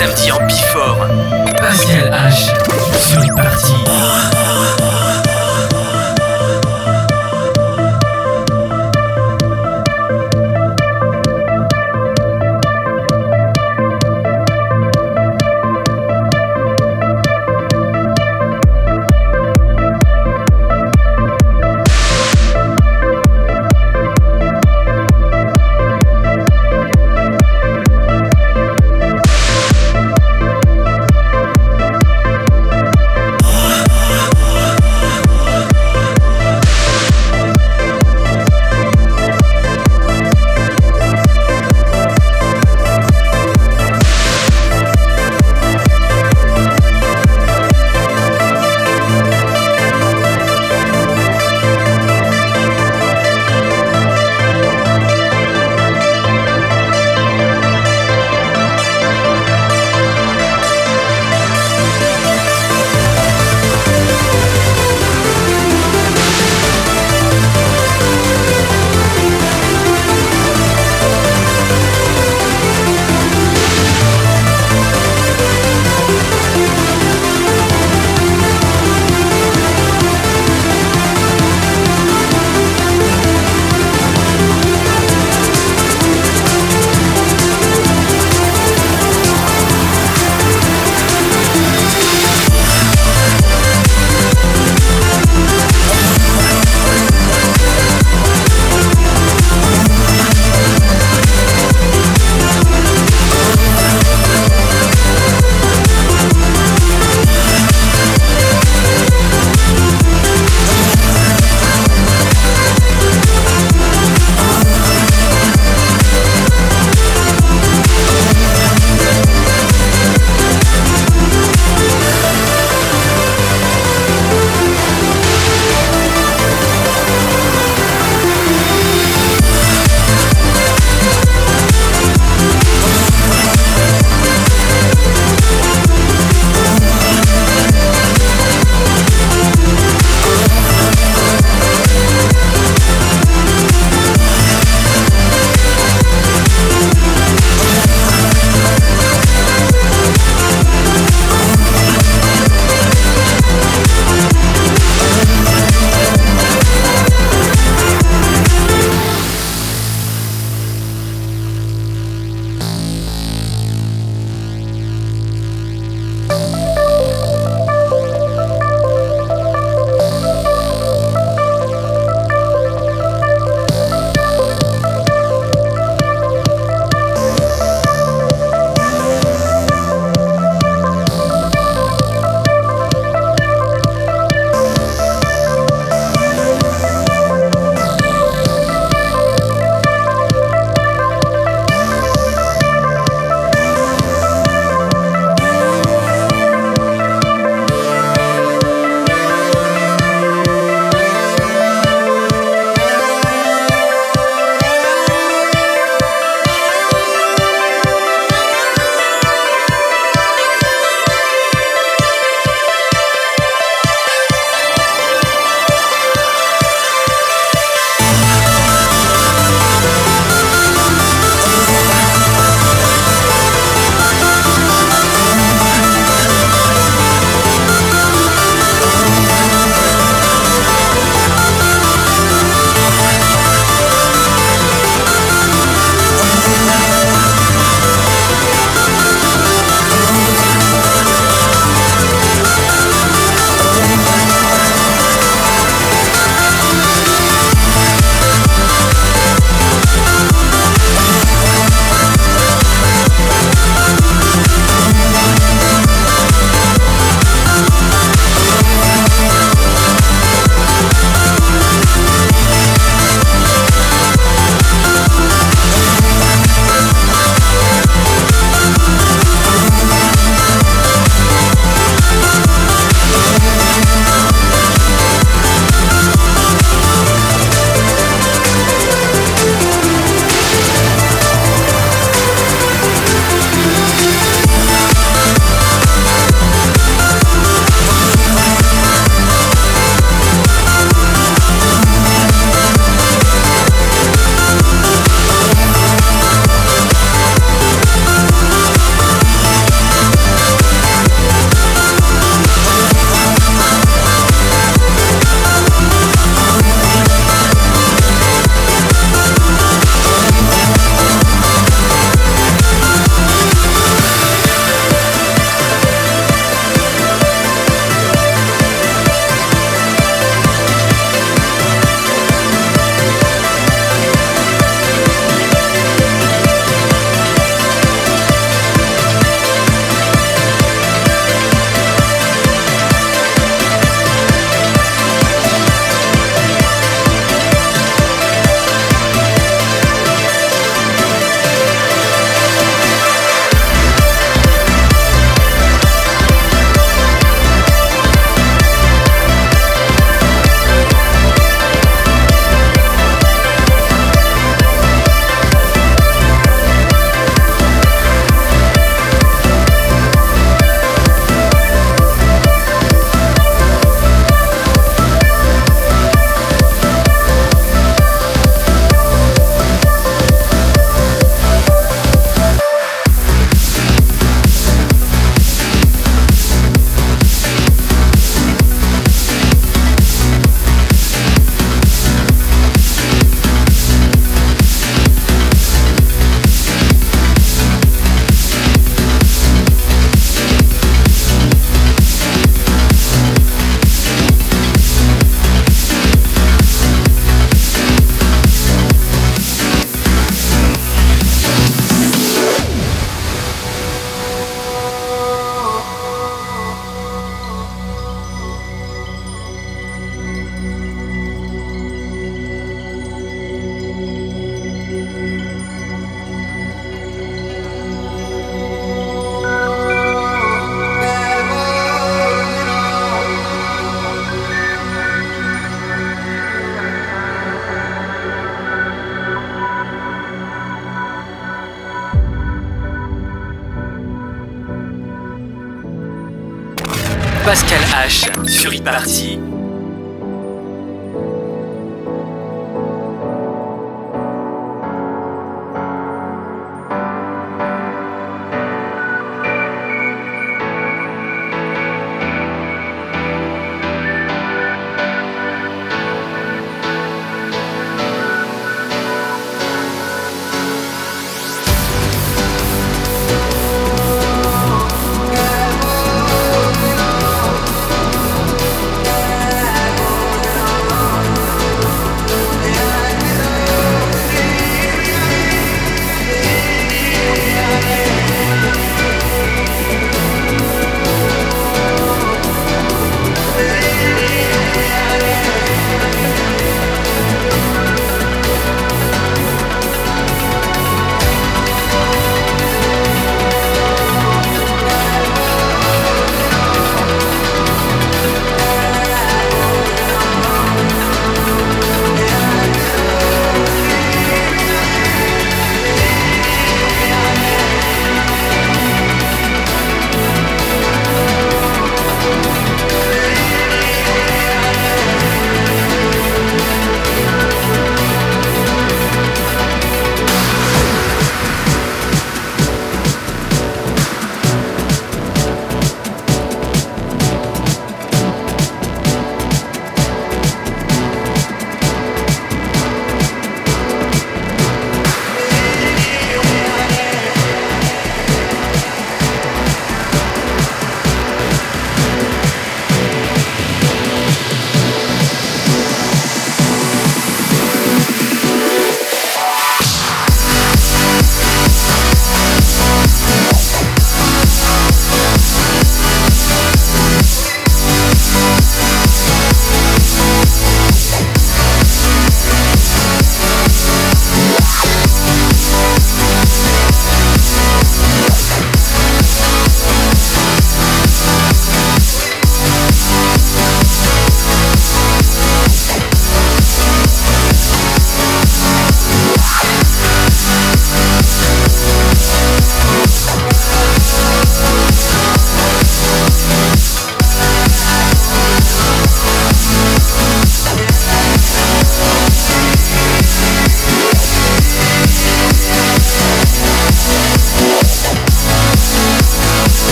samedi en Bifort. Pascal H sur une partie.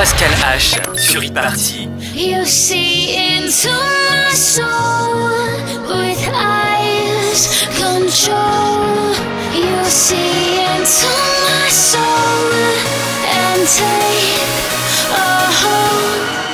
Pascal H sur e-party. You see into my soul with eyes control. You see into my soul and take a hold.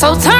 So tough.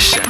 Pascal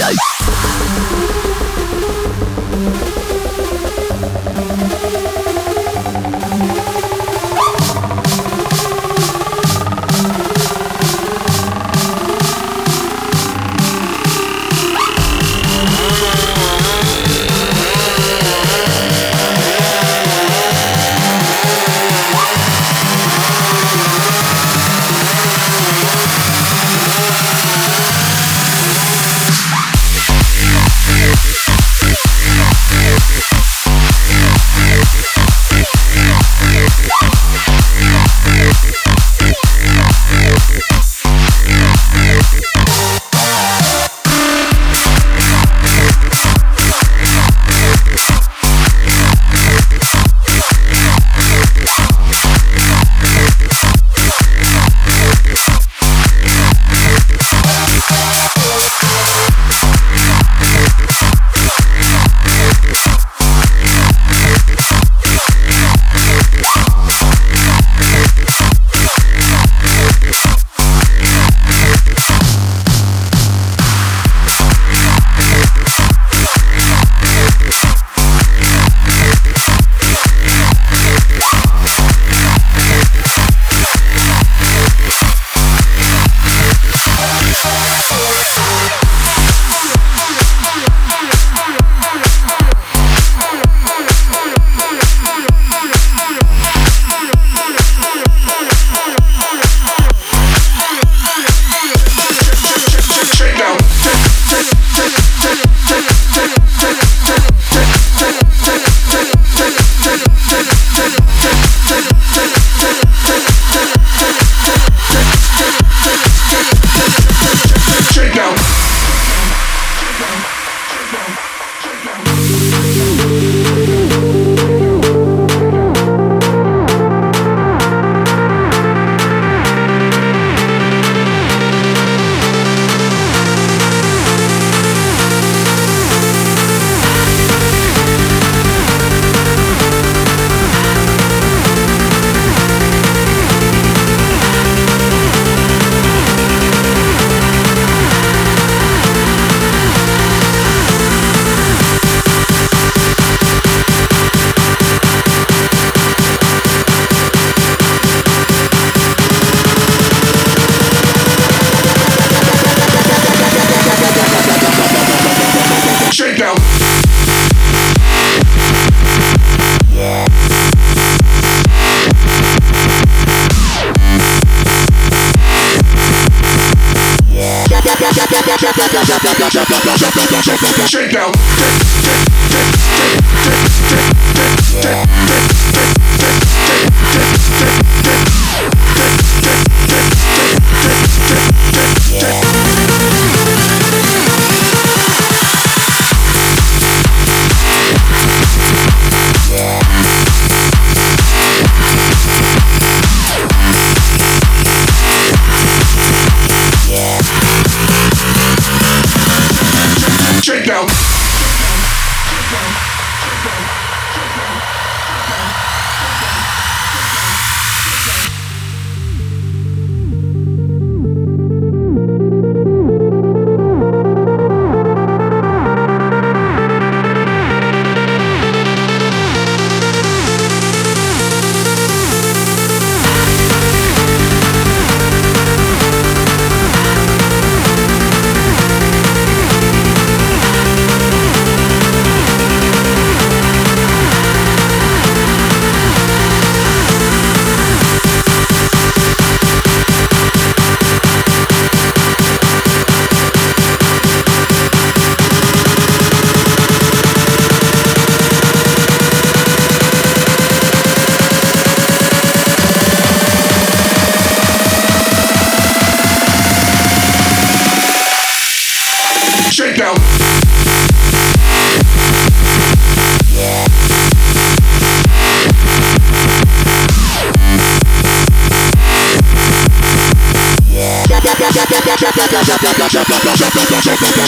Yes.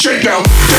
shakedown.